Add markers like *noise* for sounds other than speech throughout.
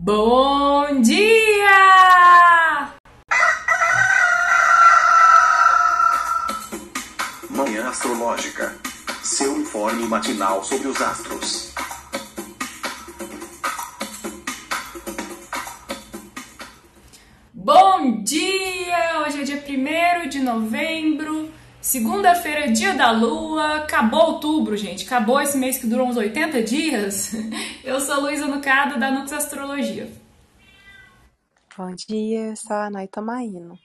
Bom dia! Manhã Astrológica. Seu informe matinal sobre os astros. Bom dia! Hoje é dia 1 de novembro, segunda-feira, dia da lua. Acabou outubro, gente. Acabou esse mês que durou uns 80 dias. Eu sou Luísa Nucada, da Nux Astrologia. Bom dia, eu sou a Naita Maíno.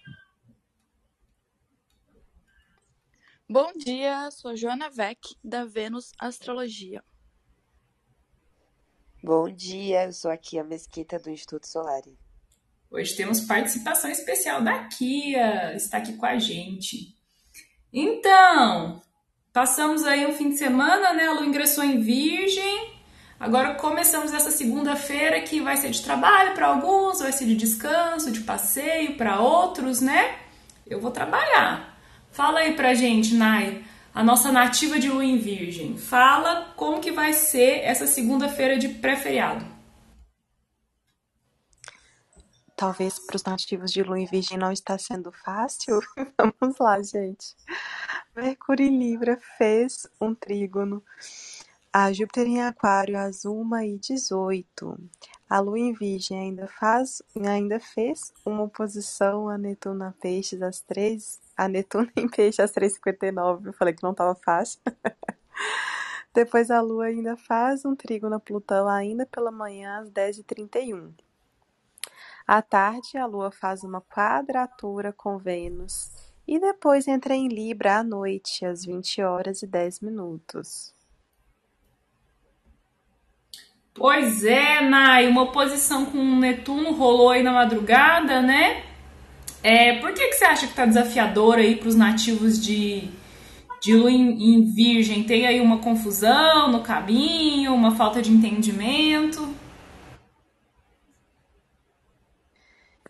Bom dia, sou Joana Vec, da Vênus Astrologia. Bom dia, eu sou aqui a Mesquita do Instituto Solari. Hoje temos participação especial da Kia, está aqui com a gente. Então, passamos aí um fim de semana, né? A Lu ingressou em Virgem. Agora começamos essa segunda-feira que vai ser de trabalho para alguns, vai ser de descanso, de passeio para outros, né? Eu vou trabalhar. Fala aí pra gente, Nai, a nossa nativa de lua em Virgem. Fala como que vai ser essa segunda-feira de pré-feriado. Talvez para os nativos de Lua em Virgem não está sendo fácil. *laughs* Vamos lá, gente. Mercúrio em Libra fez um trígono a Júpiter em Aquário às 1h18. A Lua em Virgem ainda, faz, ainda fez uma oposição a Netuno a Peixes às 3 a Netuno em Peixe às 3h59. Eu falei que não estava fácil. *laughs* Depois a Lua ainda faz um trígono a Plutão ainda pela manhã às 10h31. À tarde, a Lua faz uma quadratura com Vênus e depois entra em Libra à noite, às 20 horas e 10 minutos. Pois é, Nai, uma oposição com Netuno rolou aí na madrugada, né? É, por que, que você acha que tá desafiador aí para os nativos de, de Lua em, em Virgem? Tem aí uma confusão no caminho, uma falta de entendimento?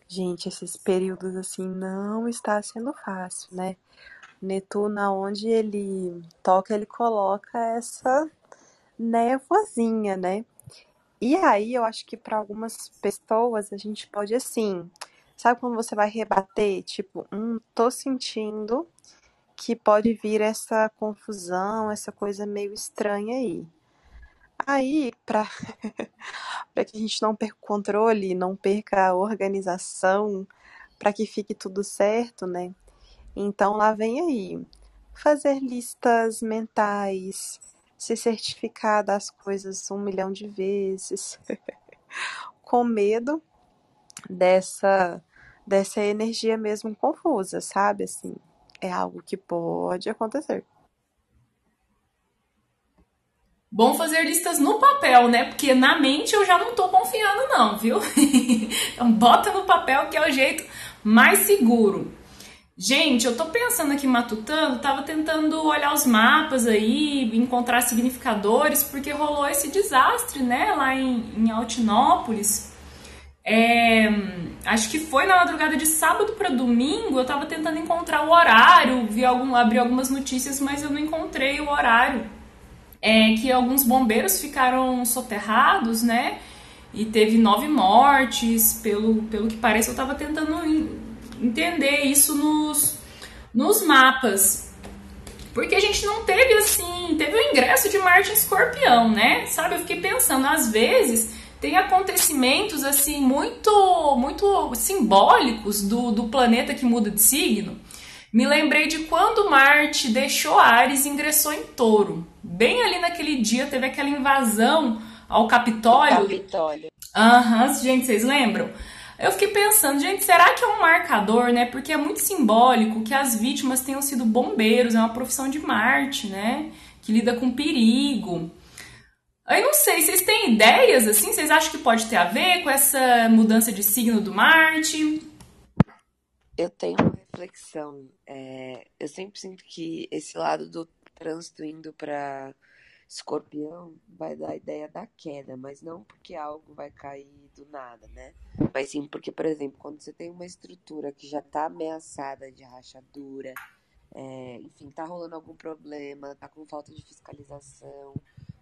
Gente, esses períodos assim não está sendo fácil, né? Netuno, onde ele toca, ele coloca essa névoazinha, né? E aí eu acho que para algumas pessoas a gente pode assim, sabe quando você vai rebater, tipo, hum, tô sentindo que pode vir essa confusão, essa coisa meio estranha aí. Aí, para *laughs* que a gente não perca o controle, não perca a organização, para que fique tudo certo, né? Então lá vem aí fazer listas mentais, se certificar das coisas um milhão de vezes, *laughs* com medo dessa dessa energia mesmo confusa, sabe? Assim, é algo que pode acontecer. Bom fazer listas no papel, né? Porque na mente eu já não tô confiando, não, viu? *laughs* então bota no papel que é o jeito mais seguro. Gente, eu tô pensando aqui matutando, tava tentando olhar os mapas aí, encontrar significadores, porque rolou esse desastre, né, lá em, em Altinópolis. É, acho que foi na madrugada de sábado para domingo, eu tava tentando encontrar o horário, vi algum, abri algumas notícias, mas eu não encontrei o horário. É que alguns bombeiros ficaram soterrados, né? E teve nove mortes, pelo, pelo que parece, eu tava tentando entender isso nos, nos mapas. Porque a gente não teve assim, teve o ingresso de Marte em Escorpião, né? Sabe, eu fiquei pensando, às vezes tem acontecimentos assim muito muito simbólicos do, do planeta que muda de signo. Me lembrei de quando Marte deixou Ares e ingressou em Touro. Bem ali naquele dia teve aquela invasão ao Capitólio. Capitólio. Aham, uhum, gente, vocês lembram? Eu fiquei pensando, gente, será que é um marcador, né? Porque é muito simbólico que as vítimas tenham sido bombeiros, é uma profissão de Marte, né? Que lida com perigo. Eu não sei, vocês têm ideias assim? Vocês acham que pode ter a ver com essa mudança de signo do Marte? Eu tenho uma reflexão. É, eu sempre sinto que esse lado do trânsito indo para escorpião vai dar a ideia da queda, mas não porque algo vai cair do nada, né? Mas sim porque, por exemplo, quando você tem uma estrutura que já está ameaçada de rachadura, é, enfim, tá rolando algum problema, tá com falta de fiscalização,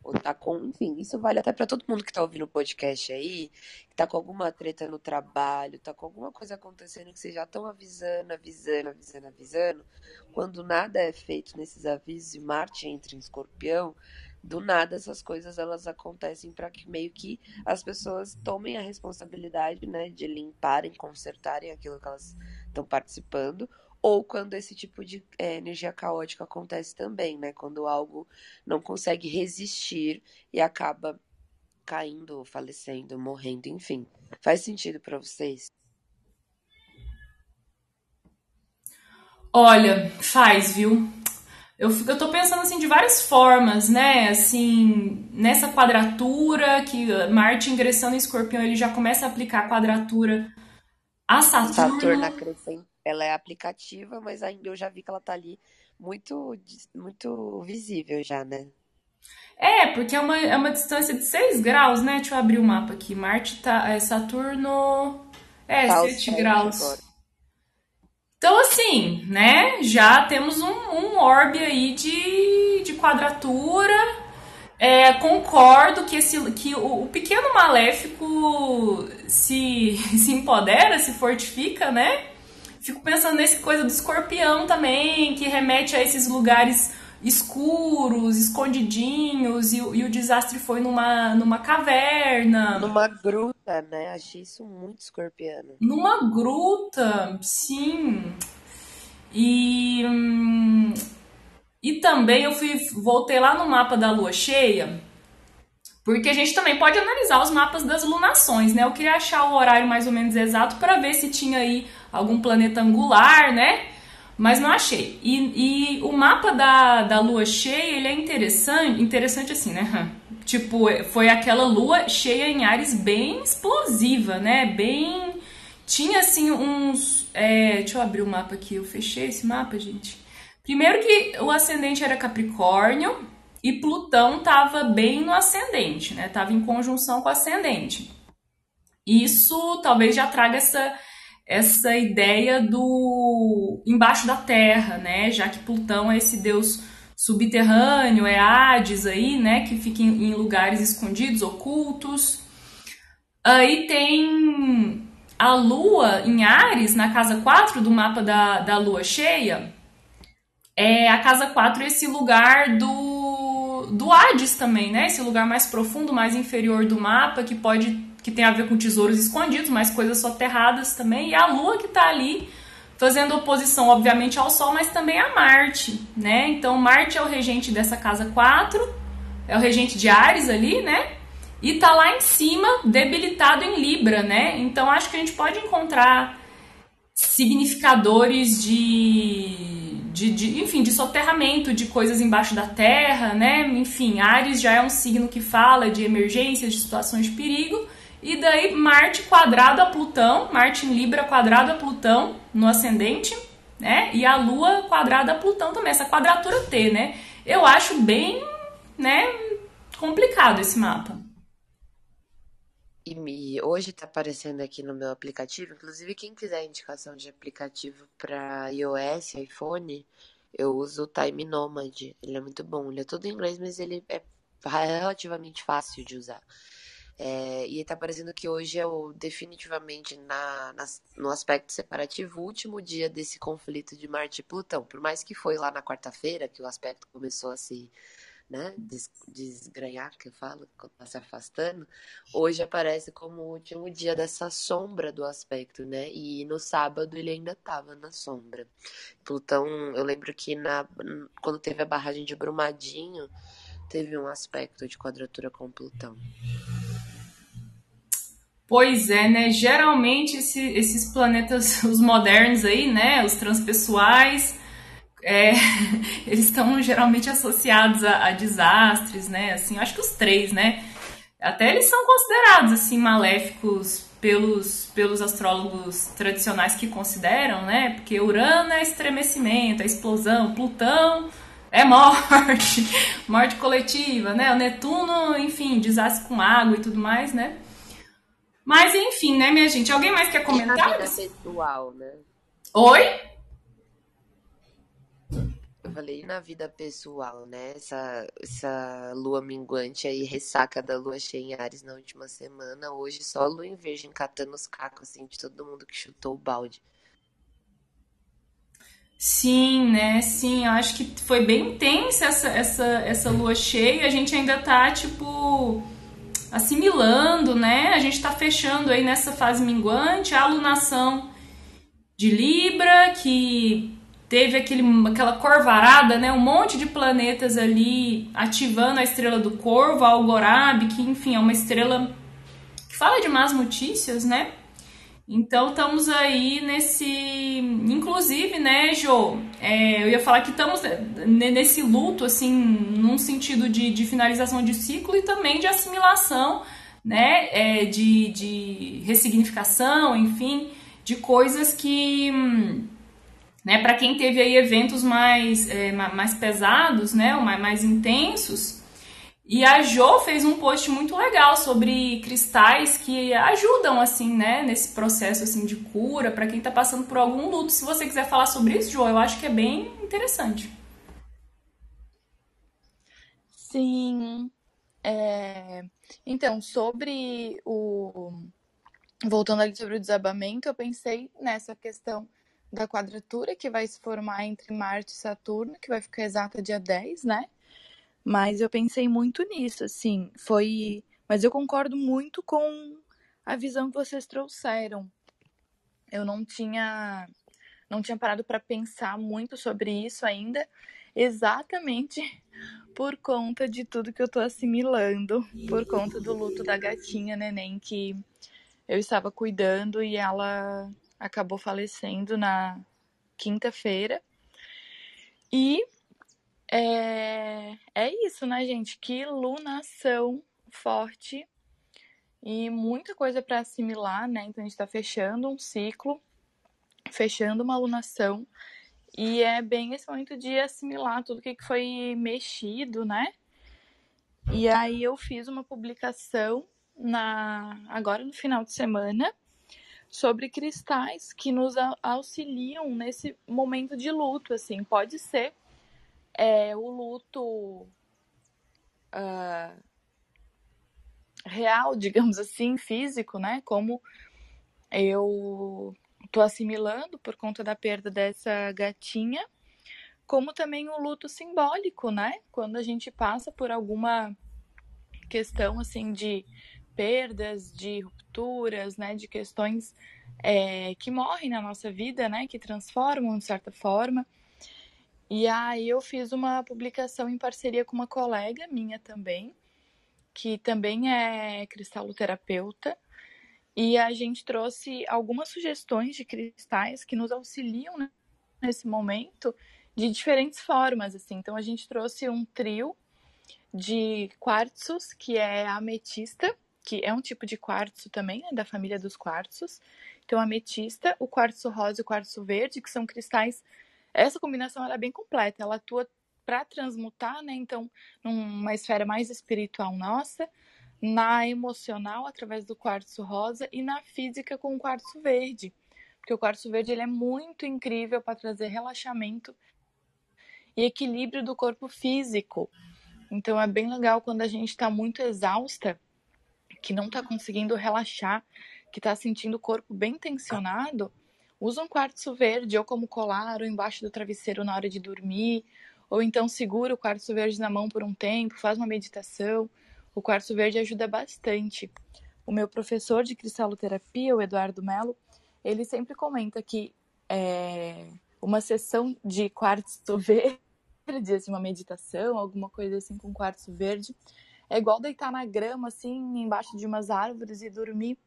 ou tá com, enfim, isso vale até para todo mundo que tá ouvindo o podcast aí, que tá com alguma treta no trabalho, tá com alguma coisa acontecendo que vocês já estão avisando, avisando, avisando, avisando. Quando nada é feito nesses avisos e Marte entra em Escorpião, do nada essas coisas elas acontecem para que meio que as pessoas tomem a responsabilidade, né, de limparem, consertarem aquilo que elas estão participando, ou quando esse tipo de é, energia caótica acontece também, né, quando algo não consegue resistir e acaba caindo, falecendo, morrendo, enfim. Faz sentido para vocês? Olha, faz, viu? Eu, eu tô pensando assim de várias formas, né? Assim, nessa quadratura que Marte ingressando em Escorpião, ele já começa a aplicar a quadratura a Saturno. Saturno acrescenta, ela é aplicativa, mas ainda eu já vi que ela tá ali muito muito visível já, né? É, porque é uma, é uma distância de 6 graus, né? Deixa eu abrir o mapa aqui. Marte tá. É Saturno. É, tá 7 graus. Agora. Então, assim, né, já temos um, um orbe aí de, de quadratura. É, concordo que, esse, que o, o, pequeno maléfico se, *laughs* se empodera, se fortifica, né? Fico pensando nesse coisa do escorpião também, que remete a esses lugares escuros, escondidinhos, e, e, o desastre foi numa, numa caverna. Numa gruta, né? Achei isso muito escorpiano. Numa gruta, sim. E. Hum, e também eu fui, voltei lá no mapa da lua cheia, porque a gente também pode analisar os mapas das lunações, né? Eu queria achar o horário mais ou menos exato para ver se tinha aí algum planeta angular, né? Mas não achei. E, e, o mapa da, da lua cheia, ele é interessante, interessante assim, né? *laughs* Tipo, foi aquela lua cheia em Ares bem explosiva, né? Bem. Tinha assim uns. É... Deixa eu abrir o mapa aqui, eu fechei esse mapa, gente. Primeiro que o ascendente era Capricórnio e Plutão estava bem no ascendente, né? Tava em conjunção com o ascendente. Isso talvez já traga essa essa ideia do embaixo da terra, né? Já que Plutão é esse deus subterrâneo, é Hades aí, né? Que fica em, lugares escondidos, ocultos. Aí tem a Lua em Ares, na casa 4 do mapa da, da Lua cheia. É a casa 4 esse lugar do, do Hades também, né? Esse lugar mais profundo, mais inferior do mapa, que pode que tem a ver com tesouros escondidos, mas coisas soterradas também, e a Lua que está ali fazendo oposição, obviamente, ao Sol, mas também a Marte, né? Então, Marte é o regente dessa casa 4, é o regente de Ares ali, né? E tá lá em cima, debilitado em Libra, né? Então, acho que a gente pode encontrar significadores de, de, de, enfim, de soterramento de coisas embaixo da terra, né? Enfim, Ares já é um signo que fala de emergências, de situações de perigo. E daí Marte quadrado a Plutão, Marte em Libra quadrado a Plutão no ascendente, né? E a Lua quadrada a Plutão também, essa quadratura T, né? Eu acho bem, né, complicado esse mapa. E hoje tá aparecendo aqui no meu aplicativo, inclusive quem quiser indicação de aplicativo para iOS, iPhone, eu uso o Time Nomad. Ele é muito bom, ele é todo em inglês, mas ele é relativamente fácil de usar. É, e está parecendo que hoje é o, definitivamente na, na, no aspecto separativo último dia desse conflito de Marte e Plutão. Por mais que foi lá na quarta-feira que o aspecto começou a se né, des, desgranhar, que eu falo, está se afastando, hoje aparece como o último dia dessa sombra do aspecto, né? E no sábado ele ainda estava na sombra. Plutão, eu lembro que na, quando teve a barragem de Brumadinho, teve um aspecto de quadratura com Plutão. Pois é, né? Geralmente esse, esses planetas, *laughs* os modernos aí, né? Os transpessoais, é, *laughs* eles estão geralmente associados a, a, desastres, né? Assim, acho que os três, né? Até eles são considerados assim maléficos pelos, pelos astrólogos tradicionais que consideram, né? Porque Urano é estremecimento, é explosão, Plutão é *laughs* morte, morte coletiva, né? O Netuno, enfim, desastre com água e tudo mais, né? Mas enfim, né, minha gente? Alguém mais quer comentar? E vida pessoal, né? Oi? Eu falei, na vida pessoal, né? Essa, essa lua minguante aí, ressaca da lua cheia em Ares na última semana. Hoje só lua em virgem catando os cacos, assim, de todo mundo que chutou o balde. Sim, né? Sim, eu acho que foi bem intensa essa, essa, essa lua cheia. A gente ainda tá, tipo, assimilando, né? A gente tá fechando aí nessa fase minguante a alunação de Libra, que teve aquele, aquela corvarada, né? Um monte de planetas ali ativando a estrela do Corvo, a que enfim é uma estrela que fala de más notícias, né? Então estamos aí nesse. Inclusive, né, Jo? É, eu ia falar que estamos nesse luto, assim, num sentido de, de finalização de ciclo e também de assimilação, né? É, de, de ressignificação, enfim de coisas que, né, para quem teve aí eventos mais, é, mais pesados, né, mais, mais intensos, e a Jo fez um post muito legal sobre cristais que ajudam assim, né, nesse processo assim de cura para quem está passando por algum luto. Se você quiser falar sobre isso, Jo, eu acho que é bem interessante. Sim. É... Então, sobre o voltando ali sobre o desabamento, eu pensei nessa questão da quadratura que vai se formar entre Marte e Saturno, que vai ficar exata dia 10, né? Mas eu pensei muito nisso, assim, foi, mas eu concordo muito com a visão que vocês trouxeram. Eu não tinha não tinha parado para pensar muito sobre isso ainda, exatamente por conta de tudo que eu tô assimilando, por conta do luto da gatinha neném que eu estava cuidando e ela acabou falecendo na quinta-feira. E é, é isso, né, gente? Que lunação forte e muita coisa para assimilar, né? Então a gente está fechando um ciclo, fechando uma alunação e é bem esse momento de assimilar tudo que foi mexido, né? E aí eu fiz uma publicação na agora no final de semana sobre cristais que nos auxiliam nesse momento de luto, assim, pode ser é, o luto uh, real, *laughs* digamos assim, físico, né? Como eu tô assimilando por conta da perda dessa gatinha, como também o luto simbólico, né? Quando a gente passa por alguma questão assim de perdas, de rupturas, né, de questões é, que morrem na nossa vida, né, que transformam de certa forma. E aí eu fiz uma publicação em parceria com uma colega minha também, que também é cristaloterapeuta, e a gente trouxe algumas sugestões de cristais que nos auxiliam né, nesse momento de diferentes formas, assim. Então a gente trouxe um trio de quartzos, que é ametista, que é um tipo de quartzo também, é da família dos quartzos. Então, ametista, o quartzo rosa e o quartzo verde, que são cristais. Essa combinação ela é bem completa, ela atua para transmutar, né? Então, numa esfera mais espiritual nossa, na emocional através do quartzo rosa e na física com o quartzo verde. Porque o quartzo verde ele é muito incrível para trazer relaxamento e equilíbrio do corpo físico. Então é bem legal quando a gente está muito exausta que não está conseguindo relaxar, que está sentindo o corpo bem tensionado, usa um quartzo verde ou como colar ou embaixo do travesseiro na hora de dormir, ou então segura o quartzo verde na mão por um tempo, faz uma meditação. O quartzo verde ajuda bastante. O meu professor de cristaloterapia, o Eduardo Melo, ele sempre comenta que é, uma sessão de quartzo *laughs* verde, assim, uma meditação, alguma coisa assim com quartzo verde, é igual deitar na grama, assim, embaixo de umas árvores e dormir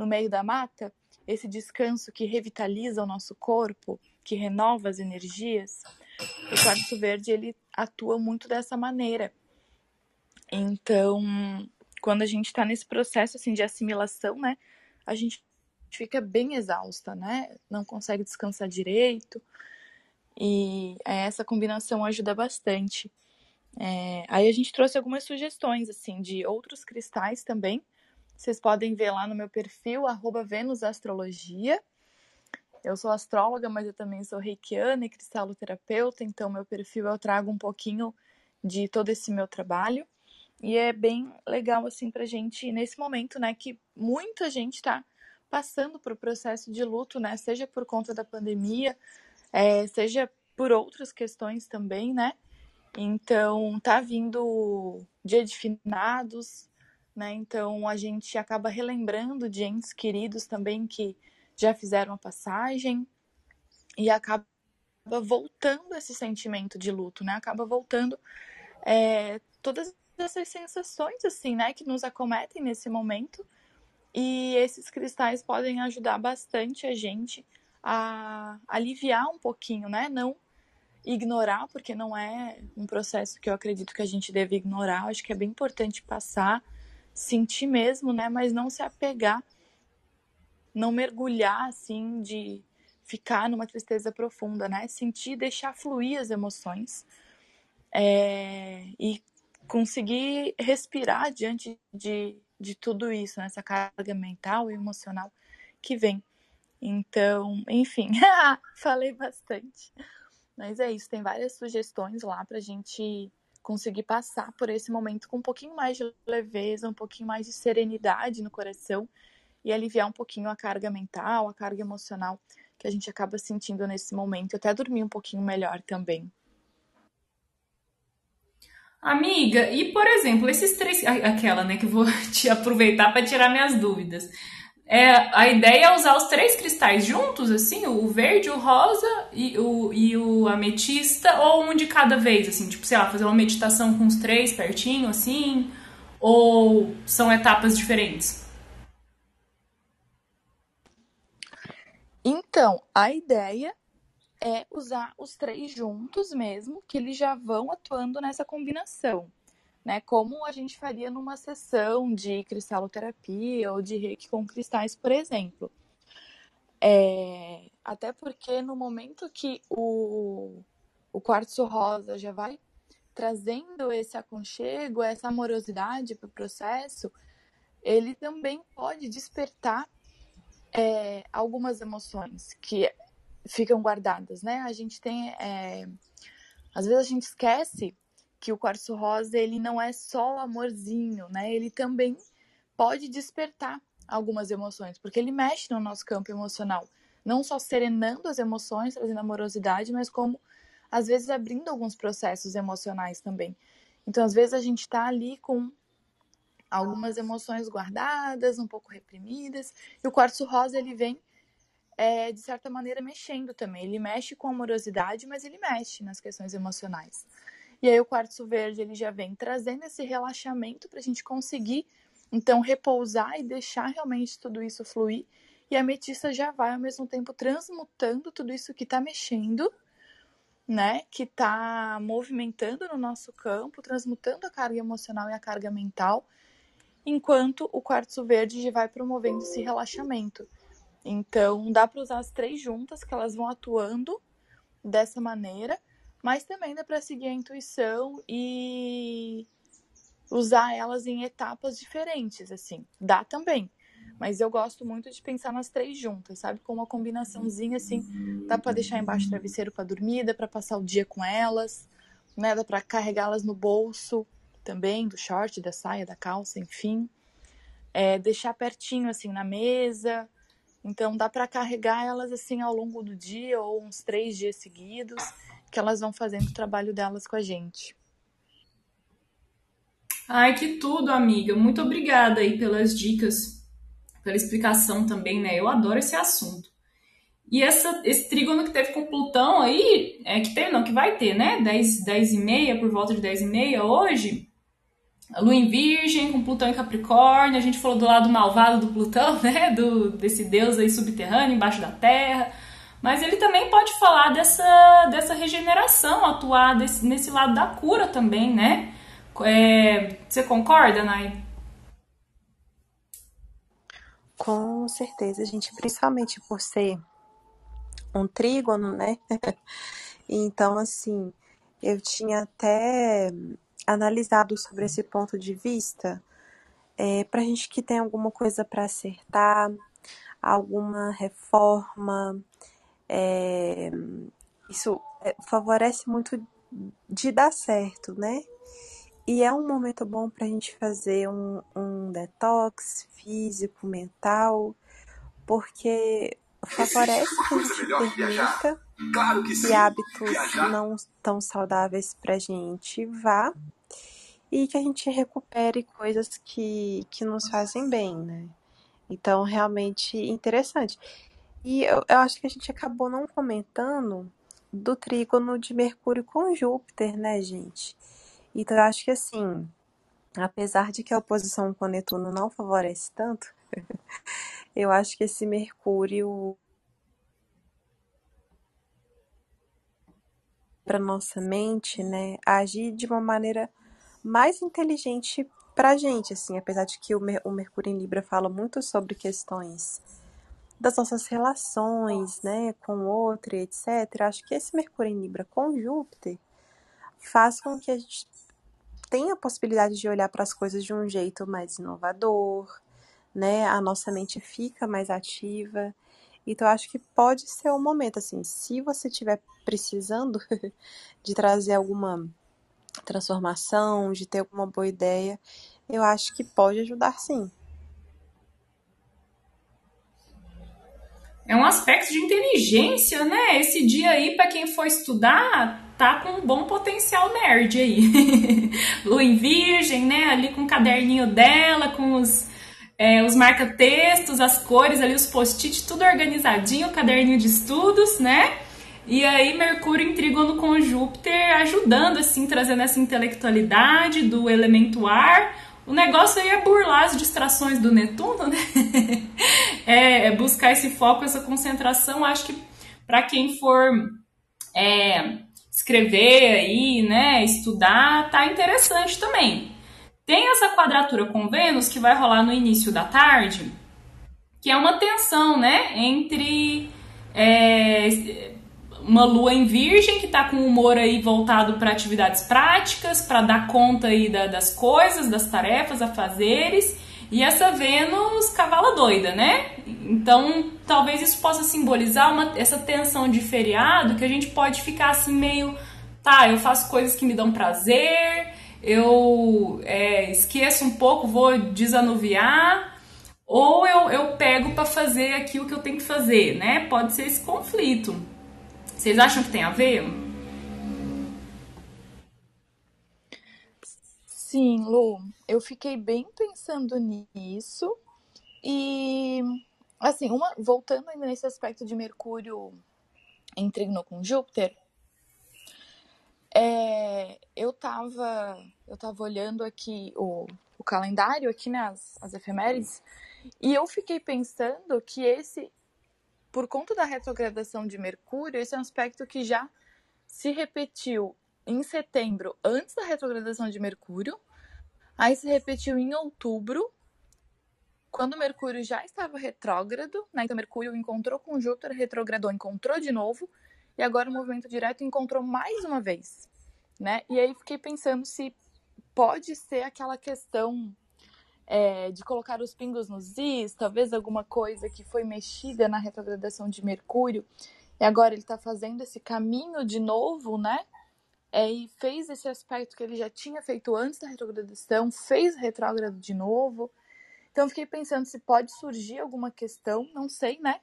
no meio da mata. Esse descanso que revitaliza o nosso corpo, que renova as energias. O quartzo verde, ele atua muito dessa maneira. Então, quando a gente está nesse processo, assim, de assimilação, né? A gente fica bem exausta, né? Não consegue descansar direito. E essa combinação ajuda bastante. É, aí a gente trouxe algumas sugestões, assim, de outros cristais também. Vocês podem ver lá no meu perfil, arroba Venusastrologia. Eu sou astróloga, mas eu também sou reikiana e cristaloterapeuta, então meu perfil eu trago um pouquinho de todo esse meu trabalho. E é bem legal, assim, pra gente, nesse momento, né, que muita gente tá passando por processo de luto, né, seja por conta da pandemia, é, seja por outras questões também, né? Então, tá vindo dia de finados, né? Então, a gente acaba relembrando de entes queridos também que já fizeram a passagem e acaba voltando esse sentimento de luto, né? Acaba voltando é, todas essas sensações, assim, né? Que nos acometem nesse momento. E esses cristais podem ajudar bastante a gente a aliviar um pouquinho, né? Não ignorar, porque não é um processo que eu acredito que a gente deve ignorar. acho que é bem importante passar, sentir mesmo, né? Mas não se apegar, não mergulhar assim de ficar numa tristeza profunda, né? Sentir, deixar fluir as emoções é... e conseguir respirar diante de, de tudo isso, nessa né? carga mental e emocional que vem. Então, enfim, *laughs* falei bastante. Mas é isso, tem várias sugestões lá pra gente conseguir passar por esse momento com um pouquinho mais de leveza, um pouquinho mais de serenidade no coração e aliviar um pouquinho a carga mental, a carga emocional que a gente acaba sentindo nesse momento, até dormir um pouquinho melhor também. Amiga, e por exemplo, esses três. Aquela, né, que eu vou *laughs* te aproveitar para tirar minhas dúvidas. É, a ideia é usar os três cristais juntos, assim, o verde, o rosa e o, e o ametista, ou um de cada vez, assim, tipo, sei lá, fazer uma meditação com os três pertinho, assim, ou são etapas diferentes? Então, a ideia é usar os três juntos mesmo, que eles já vão atuando nessa combinação né? Como a gente faria numa sessão de cristaloterapia ou de reiki com cristais, por exemplo. É, até porque no momento que o, o quartzo rosa já vai trazendo esse aconchego, essa amorosidade para o processo, ele também pode despertar é, algumas emoções que ficam guardadas, né? A gente tem, é, às vezes a gente esquece que o quartzo rosa ele não é só o amorzinho, né? Ele também pode despertar algumas emoções, porque ele mexe no nosso campo emocional, não só serenando as emoções, trazendo amorosidade, mas como às vezes abrindo alguns processos emocionais também. Então, às vezes a gente está ali com algumas emoções guardadas, um pouco reprimidas, e o quartzo rosa ele vem é, de certa maneira mexendo também. Ele mexe com amorosidade, mas ele mexe nas questões emocionais. E aí o quartzo verde ele já vem trazendo esse relaxamento para a gente conseguir então repousar e deixar realmente tudo isso fluir. E a ametista já vai ao mesmo tempo transmutando tudo isso que está mexendo, né? Que está movimentando no nosso campo, transmutando a carga emocional e a carga mental, enquanto o quartzo verde já vai promovendo esse relaxamento. Então, dá para usar as três juntas, que elas vão atuando dessa maneira mas também dá para seguir a intuição e usar elas em etapas diferentes, assim. Dá também. Mas eu gosto muito de pensar nas três juntas, sabe? Com uma combinaçãozinha assim, dá para deixar embaixo do travesseiro para dormir, dá para passar o dia com elas, né? Dá para carregá-las no bolso também, do short, da saia, da calça, enfim. É, deixar pertinho assim na mesa. Então dá para carregar elas assim ao longo do dia ou uns três dias seguidos que elas vão fazendo o trabalho delas com a gente. Ai, que tudo, amiga. Muito obrigada aí pelas dicas, pela explicação também, né? Eu adoro esse assunto. E essa, esse trígono que teve com Plutão aí, é que teve, não, que vai ter, né? 10, 10 e meia, por volta de 10 e meia hoje. A Lua em Virgem, com Plutão em Capricórnio. A gente falou do lado malvado do Plutão, *laughs* né? Do, desse deus aí subterrâneo, embaixo da Terra mas ele também pode falar dessa, dessa regeneração, atuar desse, nesse lado da cura também, né? É, você concorda, Nai? Com certeza, gente, principalmente por ser um trígono, né? *laughs* então, assim, eu tinha até analisado sobre esse ponto de vista, é, para gente que tem alguma coisa para acertar, alguma reforma. É, isso é, favorece muito de dar certo, né? E é um momento bom para a gente fazer um, um detox físico, mental, porque favorece que a gente permita claro que, que hábitos viajar. não tão saudáveis para a gente vá e que a gente recupere coisas que, que nos fazem bem, né? Então, realmente interessante. E eu, eu acho que a gente acabou não comentando do trígono de Mercúrio com Júpiter, né, gente? Então, eu acho que assim, apesar de que a oposição com Netuno não favorece tanto, *laughs* eu acho que esse Mercúrio para nossa mente, né, agir de uma maneira mais inteligente para a gente, assim, apesar de que o, Mer o Mercúrio em Libra fala muito sobre questões das nossas relações, né, com o outro, etc. Acho que esse Mercúrio em Libra com Júpiter faz com que a gente tenha a possibilidade de olhar para as coisas de um jeito mais inovador, né? A nossa mente fica mais ativa. Então, acho que pode ser um momento, assim, se você estiver precisando *laughs* de trazer alguma transformação, de ter alguma boa ideia, eu acho que pode ajudar sim. É um aspecto de inteligência, né? Esse dia aí, para quem for estudar, tá com um bom potencial nerd aí. *laughs* Lua em Virgem, né? Ali com o caderninho dela, com os, é, os marca-textos, as cores ali, os post-it, tudo organizadinho, o caderninho de estudos, né? E aí, Mercúrio em trígono com Júpiter ajudando, assim, trazendo essa intelectualidade do elemento ar. O negócio aí é burlar as distrações do Netuno, né? *laughs* é, é, buscar esse foco, essa concentração. Acho que para quem for é, escrever aí, né, estudar, tá interessante também. Tem essa quadratura com Vênus que vai rolar no início da tarde, que é uma tensão, né, entre é, uma lua em virgem que está com humor aí voltado para atividades práticas, para dar conta aí da, das coisas, das tarefas, afazeres, e essa Vênus cavala doida, né? Então, talvez isso possa simbolizar uma, essa tensão de feriado que a gente pode ficar assim meio, tá, eu faço coisas que me dão prazer, eu é, esqueço um pouco, vou desanuviar, ou eu, eu pego para fazer aquilo que eu tenho que fazer, né? Pode ser esse conflito. Vocês acham que tem a ver? Sim, Lu, eu fiquei bem pensando nisso. E, assim, uma, voltando ainda nesse aspecto de Mercúrio em com Júpiter, é, eu tava, eu tava olhando aqui o, o calendário, aqui nas as efemérides, e eu fiquei pensando que esse por conta da retrogradação de Mercúrio, esse é um aspecto que já se repetiu em setembro, antes da retrogradação de Mercúrio, aí se repetiu em outubro, quando Mercúrio já estava retrógrado, né? então Mercúrio encontrou com Júpiter, retrogradou, encontrou de novo, e agora o movimento direto encontrou mais uma vez, né? E aí fiquei pensando se pode ser aquela questão é, de colocar os pingos nos is, talvez alguma coisa que foi mexida na retrogradação de Mercúrio, e agora ele está fazendo esse caminho de novo, né? É, e fez esse aspecto que ele já tinha feito antes da retrogradação, fez retrógrado de novo. Então fiquei pensando se pode surgir alguma questão, não sei, né?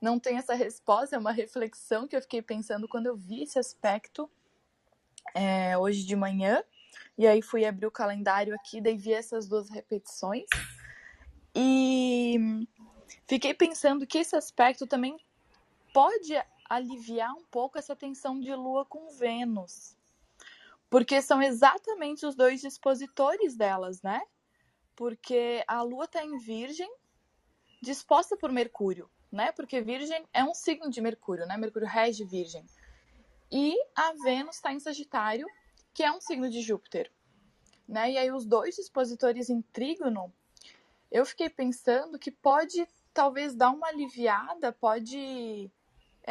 Não tem essa resposta, é uma reflexão que eu fiquei pensando quando eu vi esse aspecto é, hoje de manhã. E aí fui abrir o calendário aqui, daí vi essas duas repetições. E fiquei pensando que esse aspecto também pode aliviar um pouco essa tensão de Lua com Vênus. Porque são exatamente os dois dispositores delas, né? Porque a Lua está em Virgem, disposta por Mercúrio, né? Porque Virgem é um signo de Mercúrio, né? Mercúrio rege Virgem. E a Vênus está em Sagitário, que é um signo de Júpiter. Né? E aí os dois expositores em trígono, eu fiquei pensando que pode talvez dar uma aliviada, pode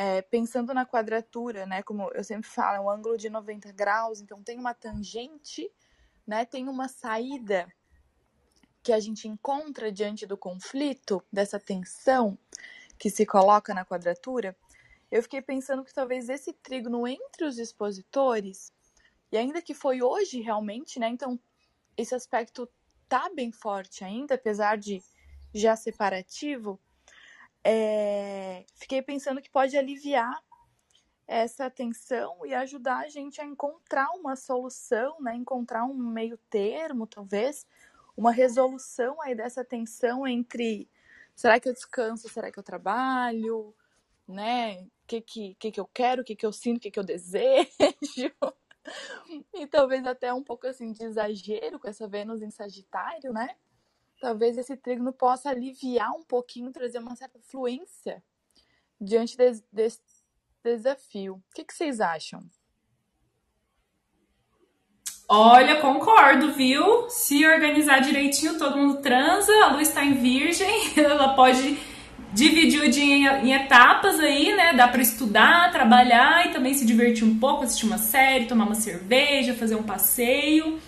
é, pensando na quadratura, né? Como eu sempre falo, é um ângulo de 90 graus, então tem uma tangente, né? Tem uma saída que a gente encontra diante do conflito, dessa tensão que se coloca na quadratura, eu fiquei pensando que talvez esse trígono entre os expositores, e ainda que foi hoje realmente, né? Então esse aspecto tá bem forte ainda, apesar de já separativo, é, fiquei pensando que pode aliviar essa tensão e ajudar a gente a encontrar uma solução, né? Encontrar um meio termo, talvez, uma resolução aí dessa tensão entre será que eu descanso, será que eu trabalho, né? O que que, que que eu quero, o que que eu sinto, o que que eu desejo. *laughs* e talvez até um pouco assim de exagero com essa Vênus em Sagitário, né? Talvez esse trígono possa aliviar um pouquinho, trazer uma certa fluência diante desse, desse desafio. O que, que vocês acham? Olha, concordo, viu? Se organizar direitinho, todo mundo transa, a luz está em virgem, *laughs* ela pode dividir o dia em, etapas aí, né? Dá para estudar, trabalhar e também se divertir um pouco, assistir uma série, tomar uma cerveja, fazer um passeio,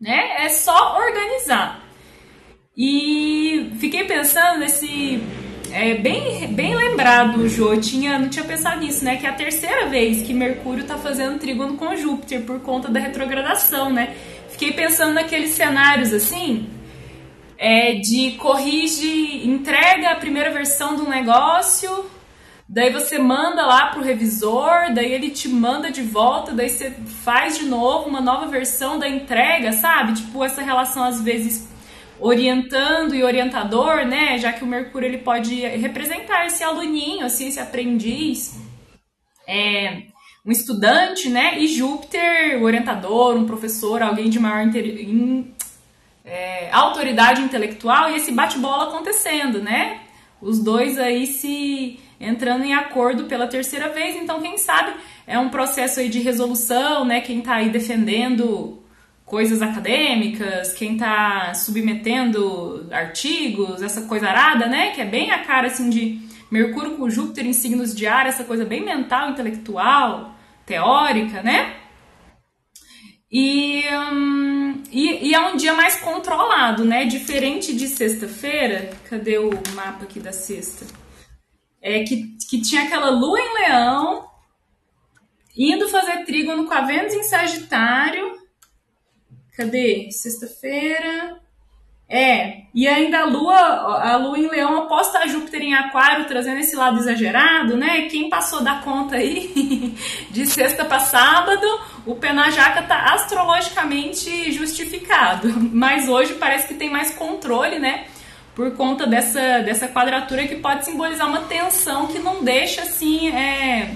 né? É só organizar. E fiquei pensando nesse é bem, bem lembrado, Jô. Tinha, não tinha pensado nisso, né? Que é a terceira vez que Mercúrio tá fazendo trígono com Júpiter por conta da retrogradação, né? Fiquei pensando naqueles cenários assim, é, de corrige, entrega a primeira versão do negócio, daí você manda lá pro revisor, daí ele te manda de volta, daí você faz de novo uma nova versão da entrega, sabe? Tipo, essa relação às vezes orientando e orientador, né? Já que o Mercúrio ele pode representar esse aluninho, assim, esse aprendiz, é, um estudante, né? E Júpiter, o orientador, um professor, alguém de maior in, é, autoridade intelectual e esse bate-bola acontecendo, né? Os dois aí se entrando em acordo pela terceira vez, então quem sabe é um processo aí de resolução, né? Quem tá aí defendendo coisas acadêmicas, quem está submetendo artigos, essa coisa arada, né? Que é bem a cara assim de Mercúrio com Júpiter em signos de ar, essa coisa bem mental, intelectual, teórica, né? E, hum, e, e, é um dia mais controlado, né? Diferente de sexta-feira. Cadê o mapa aqui da sexta? É que, que tinha aquela lua em leão, indo fazer trígono com a Vênus em Sagitário Cadê? Sexta-feira. É, e ainda a Lua, a Lua em Leão oposta a Júpiter em Aquário, trazendo esse lado exagerado, né? Quem passou da conta aí *laughs* de sexta para sábado, o pé na jaca tá astrologicamente justificado. Mas hoje parece que tem mais controle, né? Por conta dessa, dessa quadratura que pode simbolizar uma tensão que não deixa assim, é,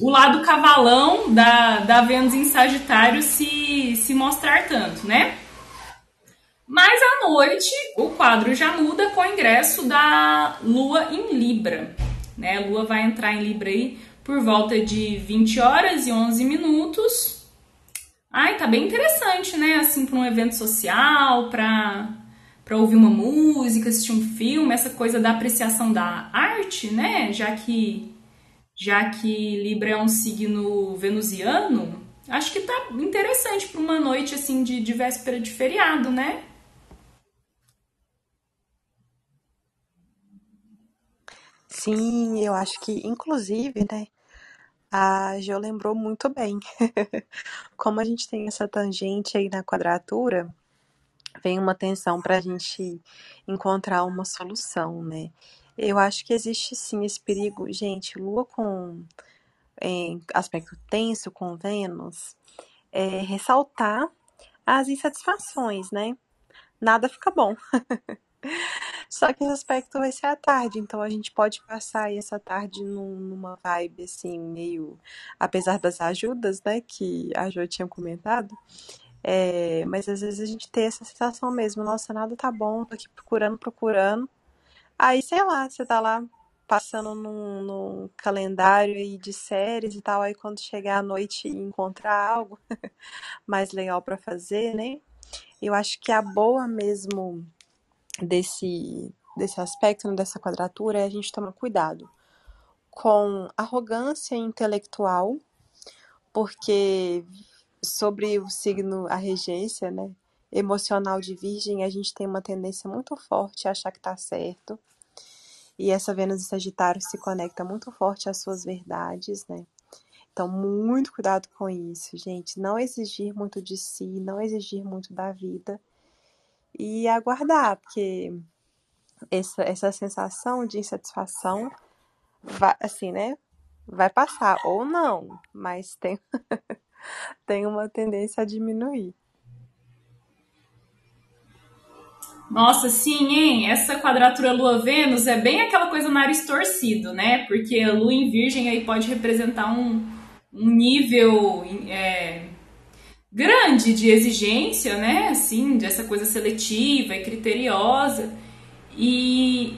o lado cavalão da, da Vênus em Sagitário se, se mostrar tanto, né? Mas à noite o quadro já muda com o ingresso da Lua em Libra. Né? A Lua vai entrar em Libra aí por volta de 20 horas e 11 minutos. Ai, tá bem interessante, né? Assim, para um evento social, para para ouvir uma música, assistir um filme, essa coisa da apreciação da arte, né? Já que já que Libra é um signo venusiano, acho que tá interessante para uma noite assim de, de véspera de feriado, né? Sim, eu acho que, inclusive, né, a Jo lembrou muito bem. *laughs* Como a gente tem essa tangente aí na quadratura, vem uma tensão para a gente encontrar uma solução, né? Eu acho que existe sim esse perigo. Gente, Lua com em aspecto tenso com Vênus, é ressaltar as insatisfações, né? Nada fica bom. *laughs* Só que esse aspecto vai ser à tarde, então a gente pode passar essa tarde num, numa vibe assim, meio. Apesar das ajudas, né, que a Jo tinha comentado, é, mas às vezes a gente tem essa sensação mesmo: nossa, nada tá bom, tô aqui procurando, procurando, Aí, sei lá, você tá lá passando num, num calendário aí de séries e tal, aí quando chegar à noite e encontrar algo *laughs* mais legal para fazer, né? Eu acho que a boa mesmo desse, desse aspecto, né, dessa quadratura, é a gente tomar cuidado com arrogância intelectual, porque sobre o signo, a regência, né? emocional de Virgem, a gente tem uma tendência muito forte a achar que tá certo. E essa Vênus em Sagitário se conecta muito forte às suas verdades, né? Então, muito cuidado com isso, gente. Não exigir muito de si, não exigir muito da vida. E aguardar, porque essa, essa sensação de insatisfação vai, assim, né? Vai passar, ou não, mas tem, *laughs* tem uma tendência a diminuir. Nossa, sim, hein? Essa quadratura Lua-Vênus é bem aquela coisa nariz torcido, né? Porque a Lua em Virgem aí pode representar um, um nível é, grande de exigência, né? Assim, dessa coisa seletiva e criteriosa. E,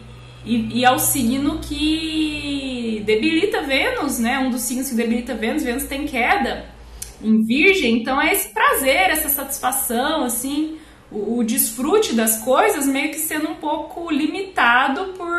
e, e é o signo que debilita Vênus, né? Um dos signos que debilita Vênus, Vênus tem queda em Virgem, então é esse prazer, essa satisfação, assim o, o desfrute das coisas meio que sendo um pouco limitado por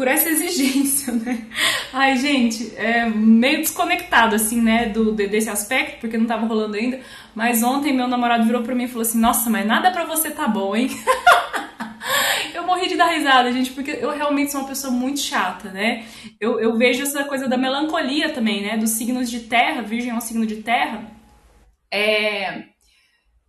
por essa exigência, *laughs* né? Ai, gente, é meio desconectado, assim, né, do, desse aspecto, porque não tava rolando ainda. Mas ontem meu namorado virou pra mim e falou assim: Nossa, mas nada pra você tá bom, hein? *laughs* eu morri de dar risada, gente, porque eu realmente sou uma pessoa muito chata, né? Eu, eu vejo essa coisa da melancolia também, né? Dos signos de terra, Virgem é um signo de terra. É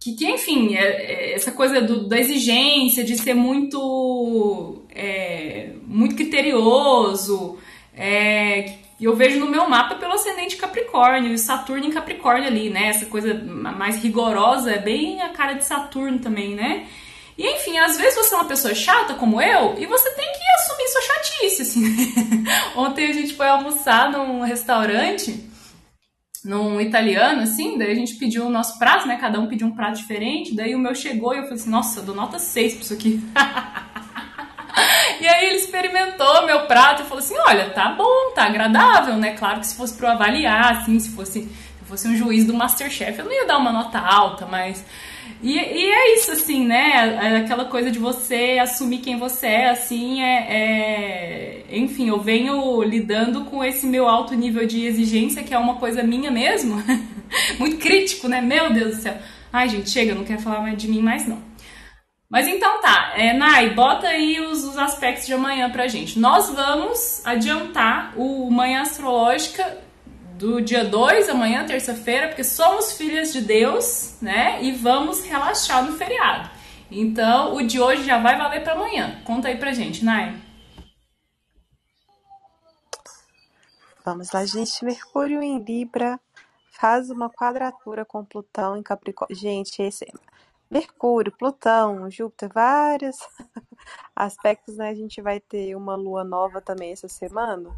que, que enfim, é, é essa coisa do, da exigência de ser muito, é, muito criterioso. É, eu vejo no meu mapa pelo ascendente Capricórnio, e Saturno em Capricórnio ali, né? Essa coisa mais rigorosa é bem a cara de Saturno também, né? E enfim, às vezes você é uma pessoa chata como eu e você tem que assumir sua chatice, assim. *laughs* Ontem a gente foi almoçar num restaurante num italiano, assim, daí a gente pediu o nosso prato, né? Cada um pediu um prato diferente, daí o meu chegou e eu falei assim, nossa, eu dou nota 6 pra isso aqui. *laughs* e aí ele experimentou meu prato e falou assim, olha, tá bom, tá agradável, né? Claro que se fosse pra eu avaliar, assim, se fosse, se fosse um juiz do Masterchef, eu não ia dar uma nota alta, mas e, e, é isso, assim, né? É aquela coisa de você assumir quem você é, assim, é, é, Enfim, eu venho lidando com esse meu alto nível de exigência, que é uma coisa minha mesmo. *laughs* Muito crítico, né? Meu Deus do céu. Ai, gente, chega, não quero falar mais de mim mais, não. Mas então tá, é, Nai, bota aí os, os aspectos de amanhã pra gente. Nós vamos adiantar o Manhã Astrológica do dia 2, amanhã, terça-feira, porque somos filhas de Deus, né? E vamos relaxar no feriado. Então, o de hoje já vai valer para amanhã. Conta aí pra gente, Nai. Vamos lá, gente. Mercúrio em Libra faz uma quadratura com Plutão em Capricórnio. Gente, esse Mercúrio, Plutão, Júpiter, vários *laughs* aspectos, né? A gente vai ter uma lua nova também essa semana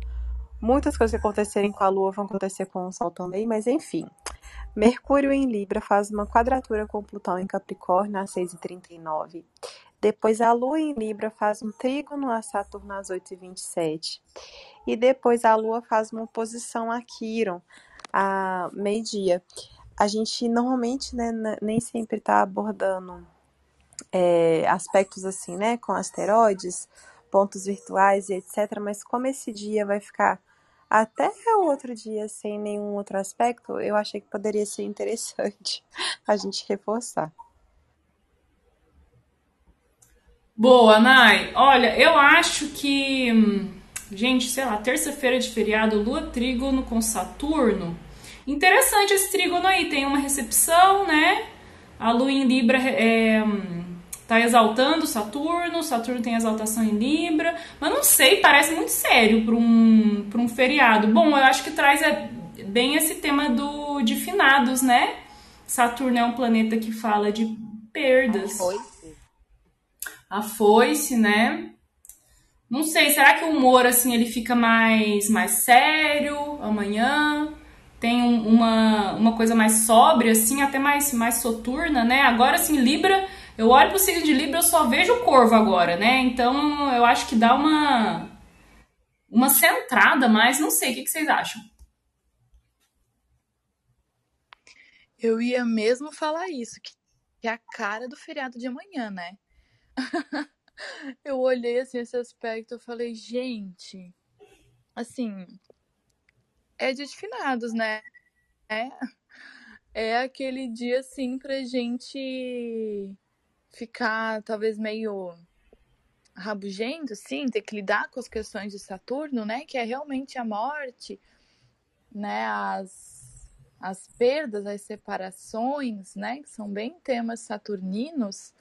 Muitas coisas que acontecerem com a Lua vão acontecer com o Sol também, mas enfim. Mercúrio em Libra faz uma quadratura com Plutão em Capricórnio às 6h39. Depois a Lua em Libra faz um trígono a Saturno às 8h27. E depois a Lua faz uma oposição a Quiron a meio-dia. A gente normalmente né, nem sempre está abordando é, aspectos assim, né, com asteroides, pontos virtuais e etc. Mas como esse dia vai ficar até o outro dia sem nenhum outro aspecto, eu achei que poderia ser interessante *laughs* a gente reforçar. Boa, Nai. Olha, eu acho que, gente, sei lá, terça-feira de feriado, lua trígono com Saturno. Interessante esse trígono aí, tem uma recepção, né? A lua em Libra é, tá exaltando Saturno, Saturno tem exaltação em Libra, mas não sei, parece muito sério para um, um feriado. Bom, eu acho que traz é, bem esse tema do, de finados, né? Saturno é um planeta que fala de perdas. A foice. A foice, né? Não sei, será que o humor, assim, ele fica mais, mais sério amanhã? Tem um, uma, uma coisa mais sóbria, assim, até mais, mais soturna, né? Agora, assim, Libra eu olho pro signo de Libra, eu só vejo o corvo agora, né? Então eu acho que dá uma uma centrada mais, não sei, o que, que vocês acham? Eu ia mesmo falar isso, que é a cara do feriado de amanhã, né? *laughs* eu olhei assim esse aspecto, eu falei, gente, assim, é de finados, né? É, é aquele dia assim pra gente ficar talvez meio rabugento, sim, ter que lidar com as questões de Saturno, né? Que é realmente a morte, né? As, as perdas, as separações, né? Que são bem temas saturninos.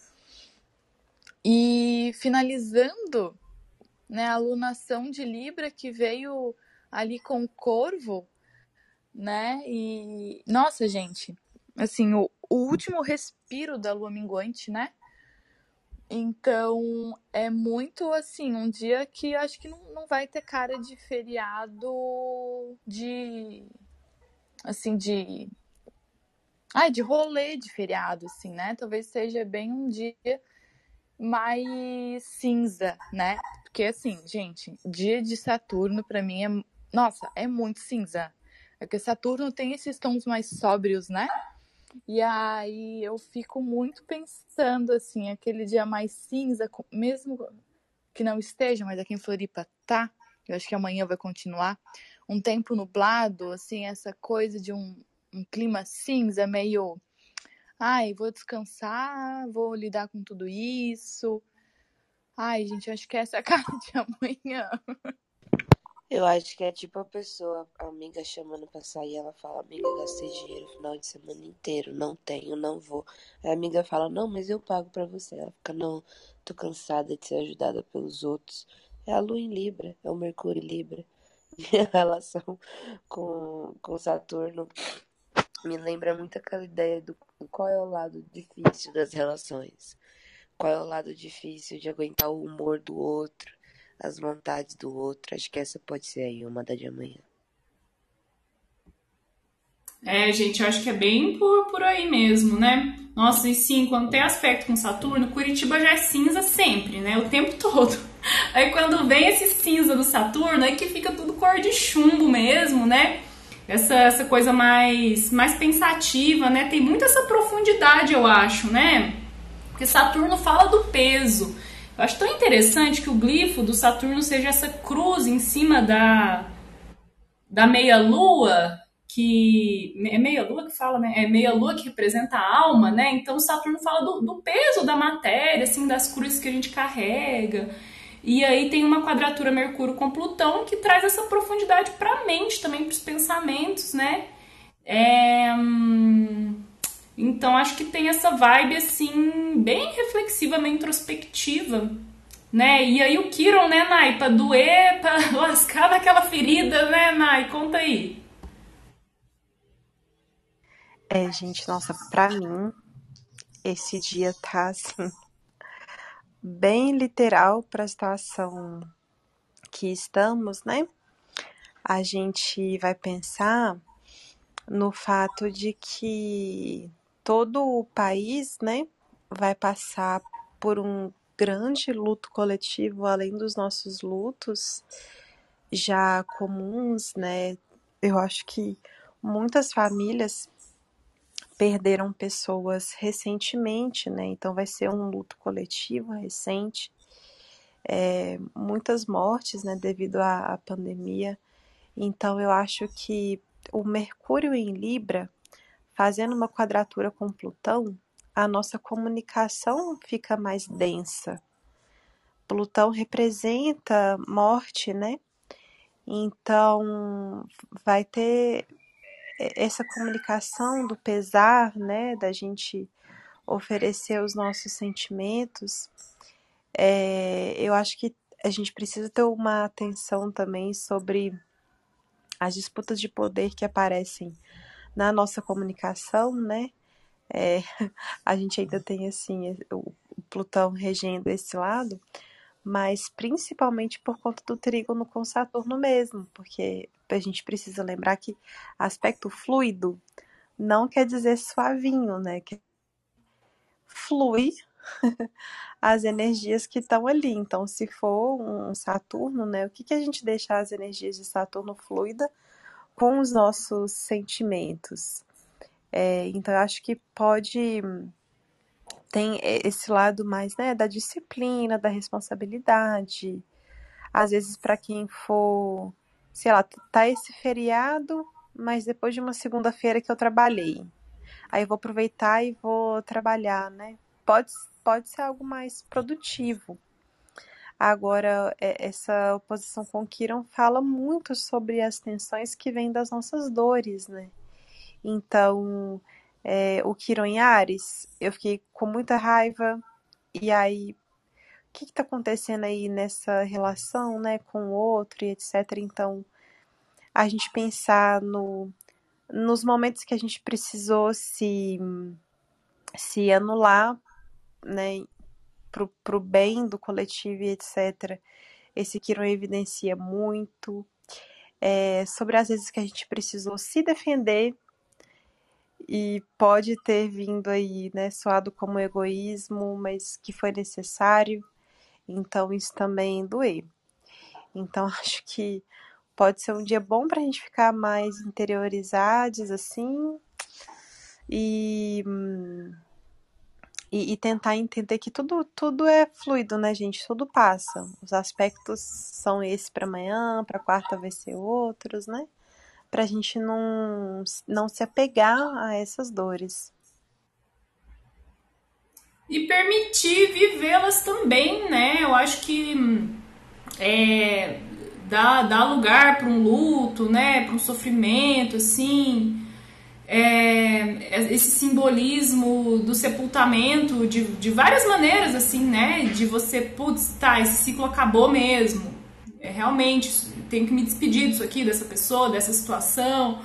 E finalizando, né? A alunação de Libra que veio ali com o Corvo, né? E nossa, gente, assim, o, o último respiro da lua minguante, né? Então, é muito assim, um dia que acho que não, não vai ter cara de feriado de. Assim, de. Ai, de rolê de feriado, assim, né? Talvez seja bem um dia mais cinza, né? Porque, assim, gente, dia de Saturno, para mim, é. Nossa, é muito cinza. É que Saturno tem esses tons mais sóbrios, né? E aí eu fico muito pensando assim, aquele dia mais cinza, mesmo que não esteja, mas aqui em Floripa tá. Eu acho que amanhã vai continuar. Um tempo nublado, assim, essa coisa de um, um clima cinza, meio. Ai, vou descansar, vou lidar com tudo isso. Ai, gente, acho que essa é a *laughs* cara de amanhã. Eu acho que é tipo a pessoa, a amiga chamando pra sair, ela fala, amiga, gastei dinheiro o final de semana inteiro, não tenho, não vou. Aí a amiga fala, não, mas eu pago pra você. Ela fica, não, tô cansada de ser ajudada pelos outros. É a lua em Libra, é o Mercúrio em Libra. *laughs* Minha relação com, com Saturno me lembra muito aquela ideia do qual é o lado difícil das relações. Qual é o lado difícil de aguentar o humor do outro as vontades do outro. Acho que essa pode ser aí uma da de amanhã. É, gente, eu acho que é bem por, por aí mesmo, né? Nossa, e sim, quando tem aspecto com Saturno, Curitiba já é cinza sempre, né? O tempo *laughs* todo. Aí quando vem esse cinza do Saturno, aí que fica tudo cor de chumbo mesmo, né? Essa, essa coisa mais, mais pensativa, né? Tem muita essa profundidade, eu acho, né? Porque Saturno fala do peso. Eu acho tão interessante que o glifo do Saturno seja essa cruz em cima da, da meia-lua, que. É meia-lua que fala, né? É meia-lua que representa a alma, né? Então Saturno fala do, do peso da matéria, assim, das cruzes que a gente carrega. E aí tem uma quadratura Mercúrio com Plutão que traz essa profundidade para a mente também, para os pensamentos, né? É, hum, então acho que tem essa vibe assim, bem reflexiva, bem introspectiva, né? E aí o Kiron, né, Nai, pra doer, pra *laughs* lascar naquela ferida, né, Nai? Conta aí. É, gente, nossa, pra mim, esse dia tá assim, bem literal para a situação que estamos, né? A gente vai pensar no fato de que todo o país, né, vai passar por um grande luto coletivo, além dos nossos lutos já comuns, né? Eu acho que muitas famílias perderam pessoas recentemente, né? Então vai ser um luto coletivo recente. É, muitas mortes, né, devido à, à pandemia. Então eu acho que o Mercúrio em Libra fazendo uma quadratura com Plutão, a nossa comunicação fica mais densa. Plutão representa morte, né? Então, vai ter essa comunicação do pesar, né? Da gente oferecer os nossos sentimentos. É, eu acho que a gente precisa ter uma atenção também sobre as disputas de poder que aparecem na nossa comunicação, né? É, *laughs* a gente ainda tem assim o Plutão regendo esse lado, mas principalmente por conta do trígono com Saturno mesmo, porque a gente precisa lembrar que aspecto fluido não quer dizer suavinho, né? Que flui *laughs* as energias que estão ali. Então, se for um Saturno, né? O que, que a gente deixa as energias de Saturno fluida com os nossos sentimentos. É, então, eu acho que pode. Tem esse lado mais né, da disciplina, da responsabilidade. Às vezes, para quem for, sei lá, tá esse feriado, mas depois de uma segunda-feira que eu trabalhei. aí vou aproveitar e vou trabalhar, né? Pode, pode ser algo mais produtivo. Agora, é, essa oposição com Kiron fala muito sobre as tensões que vêm das nossas dores, né? Então, é, o Kiron em Ares, eu fiquei com muita raiva, e aí, o que está acontecendo aí nessa relação, né, com o outro e etc. Então, a gente pensar no, nos momentos que a gente precisou se, se anular, né, pro, pro bem do coletivo e etc. Esse Kiron evidencia muito. É, sobre as vezes que a gente precisou se defender e pode ter vindo aí, né, soado como egoísmo, mas que foi necessário. Então isso também doer. Então *laughs* acho que pode ser um dia bom para a gente ficar mais interiorizados assim e hum, e, e, tentar entender que tudo, tudo é fluido, né, gente? Tudo passa. Os aspectos são esses para amanhã, para quarta vai ser outros, né? Para a gente não, não se apegar a essas dores. E permitir vivê-las também, né? Eu acho que é, dá, dá lugar para um luto, né? Para um sofrimento, assim é, esse simbolismo do sepultamento de, de várias maneiras, assim, né? De você, putz, tá, esse ciclo acabou mesmo. É, realmente, tenho que me despedir disso aqui, dessa pessoa, dessa situação.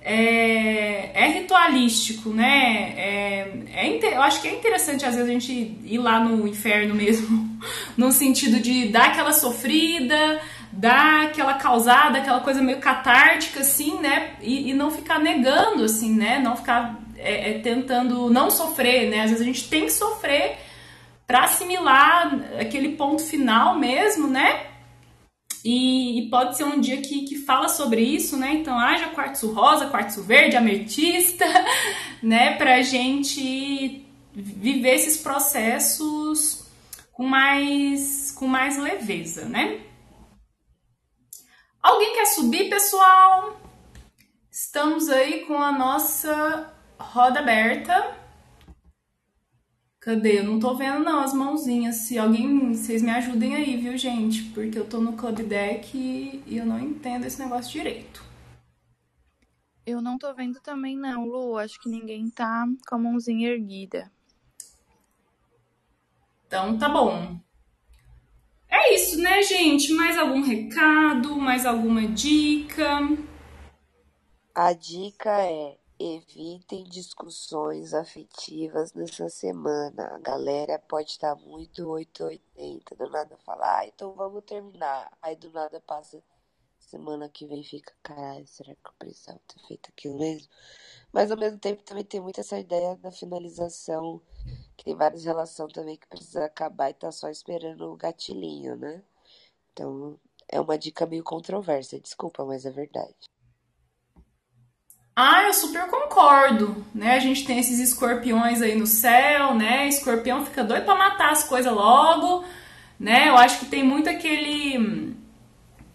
É, é ritualístico, né? É, é, eu acho que é interessante, às vezes, a gente ir lá no inferno mesmo, *laughs* no sentido de dar aquela sofrida, dar aquela causada, aquela coisa meio catártica, assim, né? E, e não ficar negando, assim, né? Não ficar é, é, tentando não sofrer, né? Às vezes a gente tem que sofrer para assimilar aquele ponto final mesmo, né? E, e, pode ser um dia que, que fala sobre isso, né? Então haja quartzo rosa, quartzo verde, ametista, *laughs* né? Pra gente viver esses processos com mais, com mais leveza, né? Alguém quer subir, pessoal? Estamos aí com a nossa roda aberta. Cadê? Eu não tô vendo não as mãozinhas. Se alguém, vocês me ajudem aí, viu, gente? Porque eu tô no Club Deck e, eu não entendo esse negócio direito. Eu não tô vendo também não, Lu. Acho que ninguém tá com a mãozinha erguida. Então tá bom. É isso, né, gente? Mais algum recado? Mais alguma dica? A dica é evitem discussões afetivas nessa semana. A galera pode estar muito 880, do nada falar, ah, então vamos terminar. Aí do nada passa semana que vem fica, caralho, será que eu precisava ter feito aquilo mesmo? Mas ao mesmo tempo também tem muito essa ideia da finalização, que tem várias relações também que precisa acabar e tá só esperando o gatilhinho, né? Então é uma dica meio controversa, desculpa, mas é verdade. Ah, eu super concordo, né? A gente tem esses escorpiões aí no céu, né? Escorpião fica doido para matar as coisas logo, né? Eu acho que tem muito aquele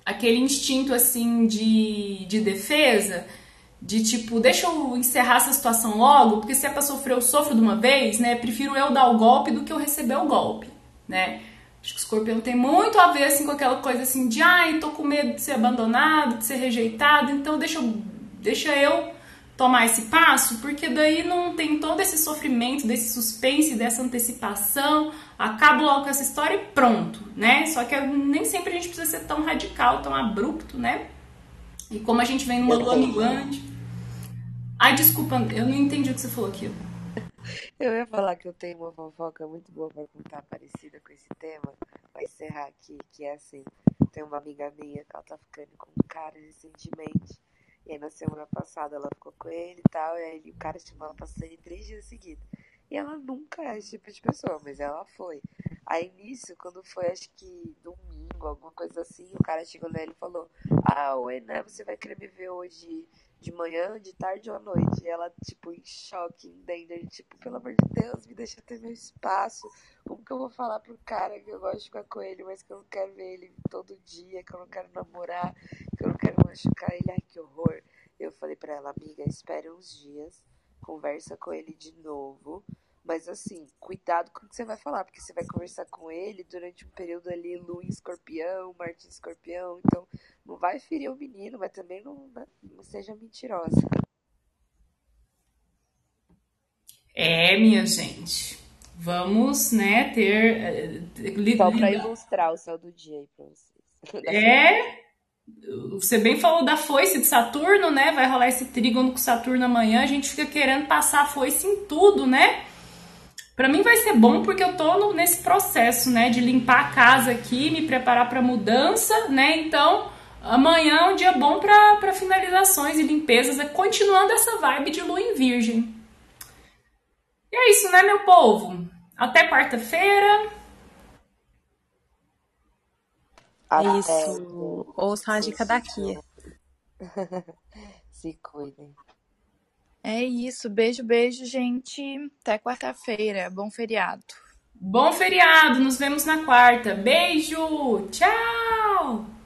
aquele instinto assim de, de defesa, de tipo, deixa eu encerrar essa situação logo, porque se é pra sofrer, eu sofro de uma vez, né? Prefiro eu dar o golpe do que eu receber o golpe, né? Acho que o escorpião tem muito a ver assim com aquela coisa assim de ai, tô com medo de ser abandonado, de ser rejeitado, então deixa eu, deixa eu tomar esse passo, porque daí não tem todo esse sofrimento, desse suspense, dessa antecipação, acabo logo com essa história e pronto, né? Só que nem sempre a gente precisa ser tão radical, tão abrupto, né? E como a gente vem numa lua minguante. Ai, desculpa, eu não entendi o que você falou aqui. Eu ia falar que eu tenho uma fofoca muito boa para contar parecida com esse tema. Vai encerrar aqui, que é assim. Tem uma amiga minha que ela tá ficando com um cara recentemente. E aí na semana passada ela ficou com ele e tal, e aí o cara chamou ela pra sair três dias seguidos. E ela nunca é esse tipo de pessoa, mas ela foi. Aí nisso, quando foi acho que domingo, alguma coisa assim, o cara chegou nela e falou: Ah, né? Você vai querer me ver hoje de manhã, de tarde ou à noite? E ela, tipo, em choque, em tipo, pelo amor de Deus, me deixa ter meu espaço. Como que eu vou falar pro cara que eu gosto de ficar com ele, mas que eu não quero ver ele todo dia, que eu não quero namorar, que eu não quero machucar ele? Ai, que horror. Eu falei pra ela, amiga, espere uns dias conversa com ele de novo. Mas assim, cuidado com o que você vai falar, porque você vai conversar com ele durante um período ali, Lua em escorpião, Marte em escorpião, então não vai ferir o menino, mas também não, não seja mentirosa. É, minha gente. Vamos, né, ter. Eh, Só para ilustrar o céu do dia aí pra vocês. É. Você bem falou da foice de Saturno, né? Vai rolar esse trígono com Saturno amanhã. A gente fica querendo passar a foice em tudo, né? Para mim vai ser bom porque eu tô no, nesse processo, né, de limpar a casa aqui, me preparar para mudança, né? Então, amanhã é um dia bom para finalizações e limpezas, é continuando essa vibe de lua em virgem. E é isso, né, meu povo? Até quarta-feira. É isso. Ouçam a dica daqui. *laughs* Se cuidem. É isso. Beijo, beijo, gente. Até quarta-feira. Bom feriado. Bom feriado. Nos vemos na quarta. Beijo. Tchau.